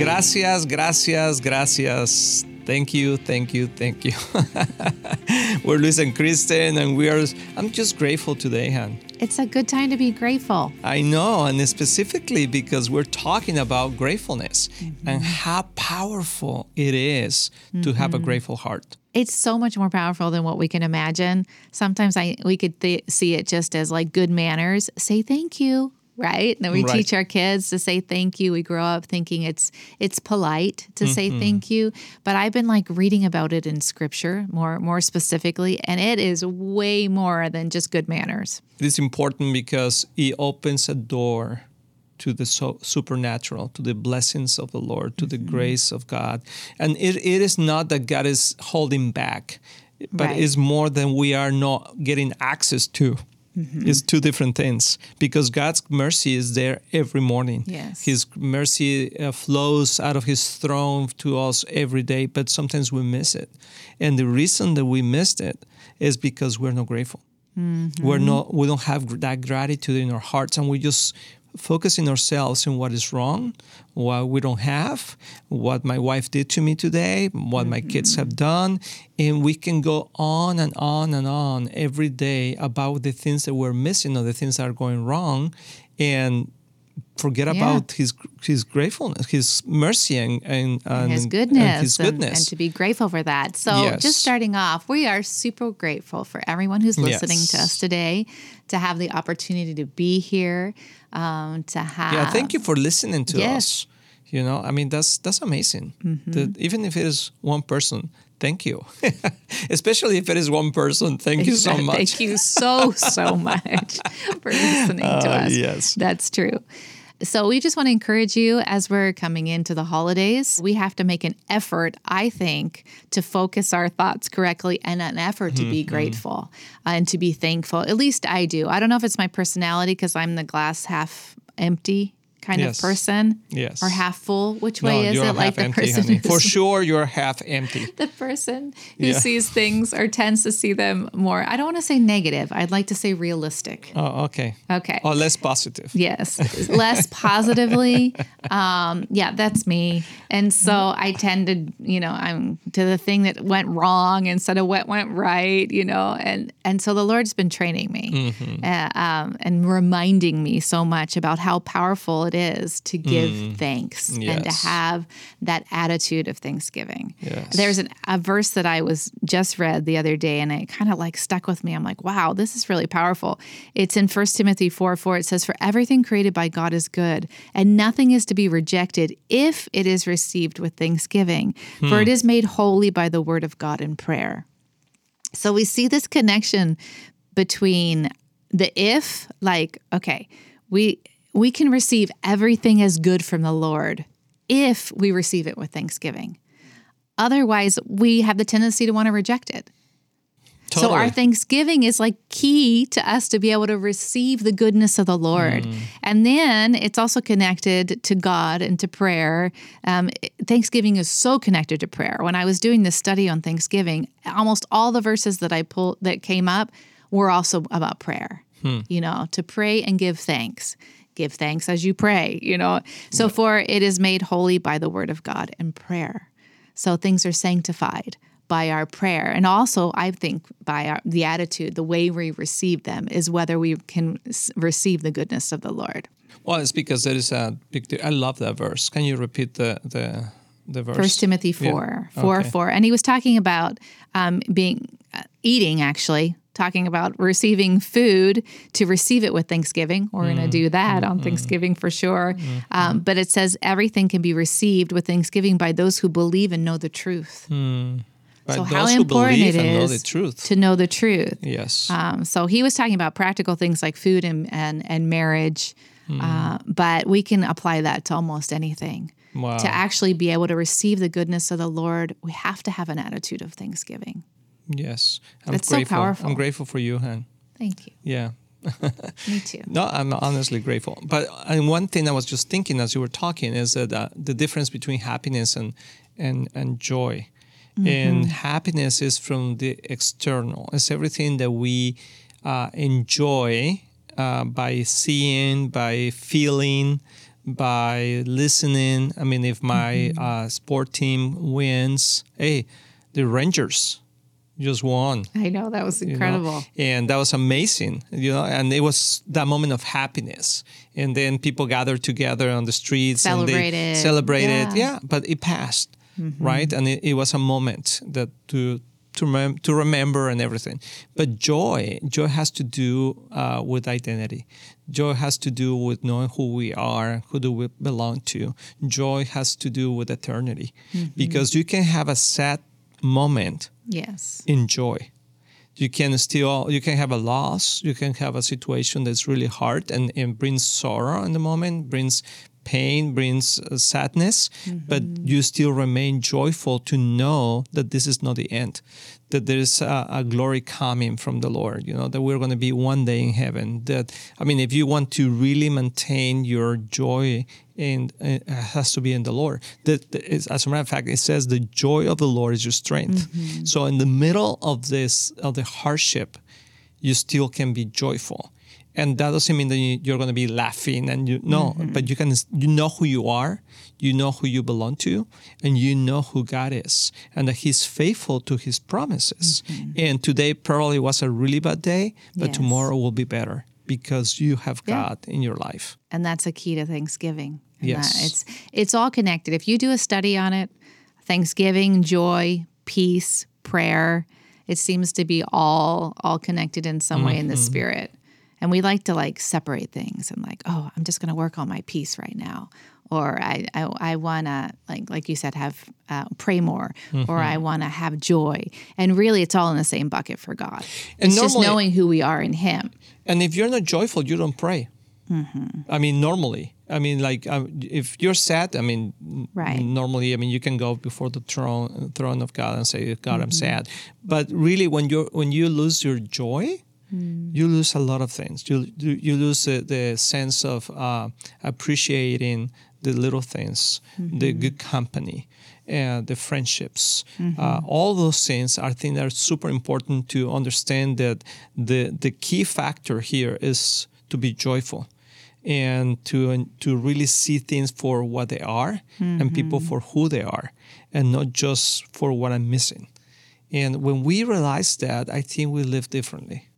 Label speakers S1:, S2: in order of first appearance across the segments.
S1: Gracias, gracias, gracias. Thank you, thank you, thank you. We're Luis and Kristen, and we are. I'm just grateful today, Han.
S2: It's a good time to be grateful.
S1: I know, and specifically because we're talking about gratefulness mm-hmm. and how powerful it is mm-hmm. to have a grateful heart.
S2: It's so much more powerful than what we can imagine. Sometimes I we could th- see it just as like good manners. Say thank you right? And then we right. teach our kids to say thank you. We grow up thinking it's it's polite to mm-hmm. say thank you, but I've been like reading about it in scripture more more specifically, and it is way more than just good manners.
S1: It is important because it opens a door to the so supernatural, to the blessings of the Lord, to mm-hmm. the grace of God. And it, it is not that God is holding back, but right. it's more than we are not getting access to. Mm-hmm. It's two different things because God's mercy is there every morning.
S2: Yes.
S1: His mercy uh, flows out of His throne to us every day, but sometimes we miss it. And the reason that we missed it is because we're not grateful. Mm-hmm. We're not. We don't have that gratitude in our hearts, and we just focusing ourselves on what is wrong, what we don't have, what my wife did to me today, what mm-hmm. my kids have done, and we can go on and on and on every day about the things that we're missing or the things that are going wrong, and forget yeah. about his his gratefulness, his mercy, and, and,
S2: and his goodness, and his goodness, and, and, to be grateful for that. So, yes. just starting off, we are super grateful for everyone who's listening yes. to us today, to have the opportunity to be here, um, to have.
S1: Yeah, thank you for listening to yes. us. You know, I mean, that's that's amazing. Mm-hmm. That even if it is one person, thank you. Especially if it is one person, thank you so much.
S2: thank you so so much for listening uh, to us.
S1: Yes,
S2: that's true. So, we just want to encourage you as we're coming into the holidays. We have to make an effort, I think, to focus our thoughts correctly and an effort to mm-hmm. be grateful and to be thankful. At least I do. I don't know if it's my personality because I'm the glass half empty kind yes. of person?
S1: Yes.
S2: Or half full? Which way no, is it? Like the
S1: empty,
S2: person
S1: for sure you're half empty.
S2: the person who yeah. sees things or tends to see them more. I don't want to say negative. I'd like to say realistic.
S1: Oh, okay.
S2: Okay.
S1: Or less positive.
S2: Yes, less positively. Um, yeah, that's me. And so I tend to, you know, I'm to the thing that went wrong instead of what went right. You know, and and so the Lord's been training me mm-hmm. uh, um, and reminding me so much about how powerful it is to give mm. thanks yes. and to have that attitude of thanksgiving.
S1: Yes.
S2: There's an, a verse that I was just read the other day and it kind of like stuck with me. I'm like, wow, this is really powerful. It's in 1 Timothy 4 4. It says, For everything created by God is good, and nothing is to be rejected if it is received with thanksgiving, hmm. for it is made holy by the word of God in prayer. So we see this connection between the if, like, okay, we we can receive everything as good from the Lord if we receive it with thanksgiving. Otherwise, we have the tendency to want to reject it. Totally. So, our thanksgiving is like key to us to be able to receive the goodness of the Lord. Mm. And then it's also connected to God and to prayer. Um, thanksgiving is so connected to prayer. When I was doing this study on Thanksgiving, almost all the verses that I pulled that came up were also about prayer. Hmm. You know, to pray and give thanks give thanks as you pray, you know. So, for it is made holy by the word of God and prayer. So, things are sanctified by our prayer. And also, I think by our, the attitude, the way we receive them is whether we can receive the goodness of the Lord.
S1: Well, it's because there is a big. I love that verse. Can you repeat the the the verse?
S2: First Timothy four yeah. four okay. four, and he was talking about um, being uh, eating actually talking about receiving food to receive it with Thanksgiving. We're mm, going to do that mm, on Thanksgiving for sure. Mm, um, but it says everything can be received with Thanksgiving by those who believe and know the truth.
S1: Mm. So how important it is
S2: to know the truth.
S1: Yes.
S2: Um, so he was talking about practical things like food and and, and marriage, mm. uh, but we can apply that to almost anything.
S1: Wow.
S2: To actually be able to receive the goodness of the Lord, we have to have an attitude of thanksgiving.
S1: Yes,
S2: I'm it's grateful. so powerful.
S1: I'm grateful for you, Han.
S2: Thank you.
S1: Yeah.
S2: Me too.
S1: No, I'm honestly grateful. But and one thing I was just thinking as you were talking is that uh, the difference between happiness and and and joy. Mm-hmm. And happiness is from the external. It's everything that we uh, enjoy uh, by seeing, by feeling, by listening. I mean, if my uh, sport team wins, hey, the Rangers just won.
S2: I know that was
S1: you know?
S2: incredible.
S1: and that was amazing you know and it was that moment of happiness and then people gathered together on the streets and they
S2: Celebrated.
S1: celebrated
S2: Yeah.
S1: yeah but it passed right and it, it was a moment that to to, to remember and everything but joy joy has to do uh, with identity joy has to do with knowing who we are who do we belong to joy has to do with eternity because you can have a sad moment
S2: Yes.
S1: enjoy. You can still you can have a loss, you can have a situation that's really hard and, and brings sorrow in the moment, brings pain, brings uh, sadness, but you still remain joyful to know that this is not the end, that there is a, a glory coming from the Lord, you know, that we're going to be one day in heaven. That, I mean, if you want to really maintain your joy, and uh, it has to be in the Lord. That, that is, as a matter of fact, it says the joy of the Lord is your strength. So in the middle of this, of the hardship, you still can be joyful and that doesn't mean that you- you're going to be laughing and you no mm-hmm. but you can you know who you are you know who you belong to and you know who god is and that he's faithful to his promises mm-hmm. and today probably was a really bad day but
S2: Yes.
S1: tomorrow will be better because you have
S2: Yeah.
S1: god in your life
S2: and that's a key to Thanksgiving.
S1: Yes.
S2: that it's it's all connected. If you do a study on it, Thanksgiving, joy, peace, prayer, it seems to be all all connected in some way in the mm-hmm. spirit. And we like to like separate things and like, oh, I'm just going to work on my peace right now, or I I, I want to like like you said have uh, pray more, or I want to have joy. And really, it's all in the same bucket for God.
S1: And
S2: it's just knowing who we are in Him.
S1: and if you're not joyful you don't pray i mean normally i mean like um, if you're sad i mean
S2: Right.
S1: normally i mean you can go before the throne throne of god and say god i'm sad but really when you when you lose your joy Mm. you lose a lot of things. You you, lose the, the sense of uh, appreciating the little things the mm-hmm. good company and the friendships. Mm-hmm. Uh, all those things are things that are super important to understand that the the key factor here is to be joyful and to to really see things for what they are and mm-hmm. people for who they are and not just for what I'm missing. And when we realize that, I think we live differently.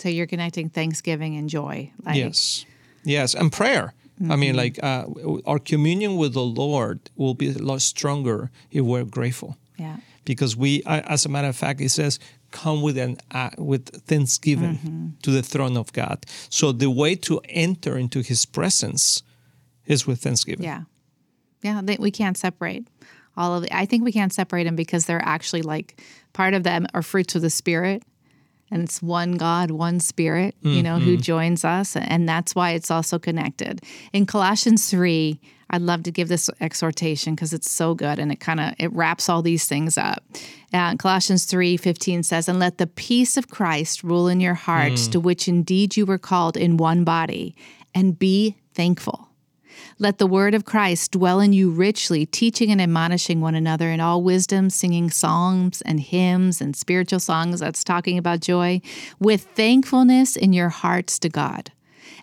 S2: So you're connecting Thanksgiving and joy. Like,
S1: yes. Yes. And prayer. I mean, like uh, our communion with the Lord will be a lot stronger if we're grateful.
S2: Yeah.
S1: because we, as a matter of fact, it says, "Come with an uh, with thanksgiving to the throne of God." So the way to enter into His presence is with thanksgiving.
S2: Yeah. Yeah. They, we can't separate all of I think we can't separate them because they're actually like part of them are fruits of the Spirit. And it's one God, one Spirit, you know, who joins us. And that's why it's also connected. In Colossians 3, I'd love to give this exhortation because it's so good and it kind of it wraps all these things up. Uh, Colossians 3 15 says, And let the peace of Christ rule in your hearts, to which indeed you were called in one body, and be thankful. Let the word of Christ dwell in you richly, teaching and admonishing one another in all wisdom, singing psalms and hymns and spiritual songs. That's talking about joy, with thankfulness in your hearts to God.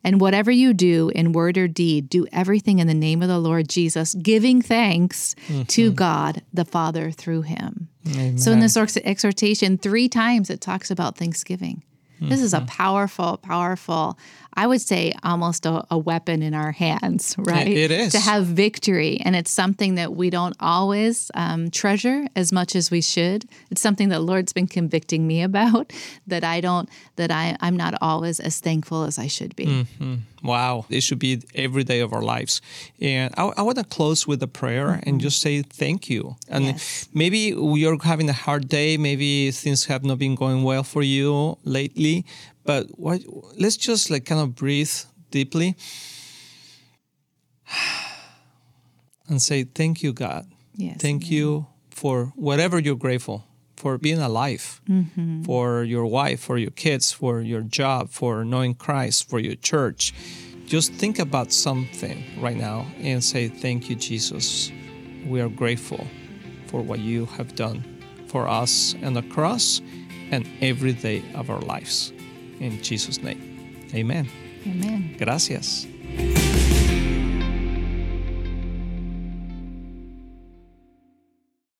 S2: And whatever you do in word or deed, do everything in the name of the Lord Jesus, giving thanks to mm-hmm. God the Father through him. So in this exhortation, three times it talks about Thanksgiving. This is a mm-hmm. powerful, powerful, I would say almost a, a weapon in our hands, right?
S1: it is.
S2: To have victory. And it's something that we don't always um, treasure as much as we should. It's something that the Lord's been convicting me about that I don't, that I, I'm not always as thankful as I should be. Mm-hmm.
S1: Wow, it should be every day of our lives. And I, I want to close with a prayer and mm-hmm. just say thank you. And
S2: Yes.
S1: maybe you're having a hard day. Maybe things have not been going well for you lately. But what, let's just like kind of breathe deeply and say thank you, God.
S2: Yes.
S1: Thank you for whatever you're grateful for being alive, mm-hmm. for your wife, for your kids, for your job, for knowing Christ, for your church. Just think about something right now and say, Thank you, Jesus. We are grateful for what you have done for us and the cross and every day of our lives. In Jesus' name, amen.
S2: Amen.
S1: Gracias.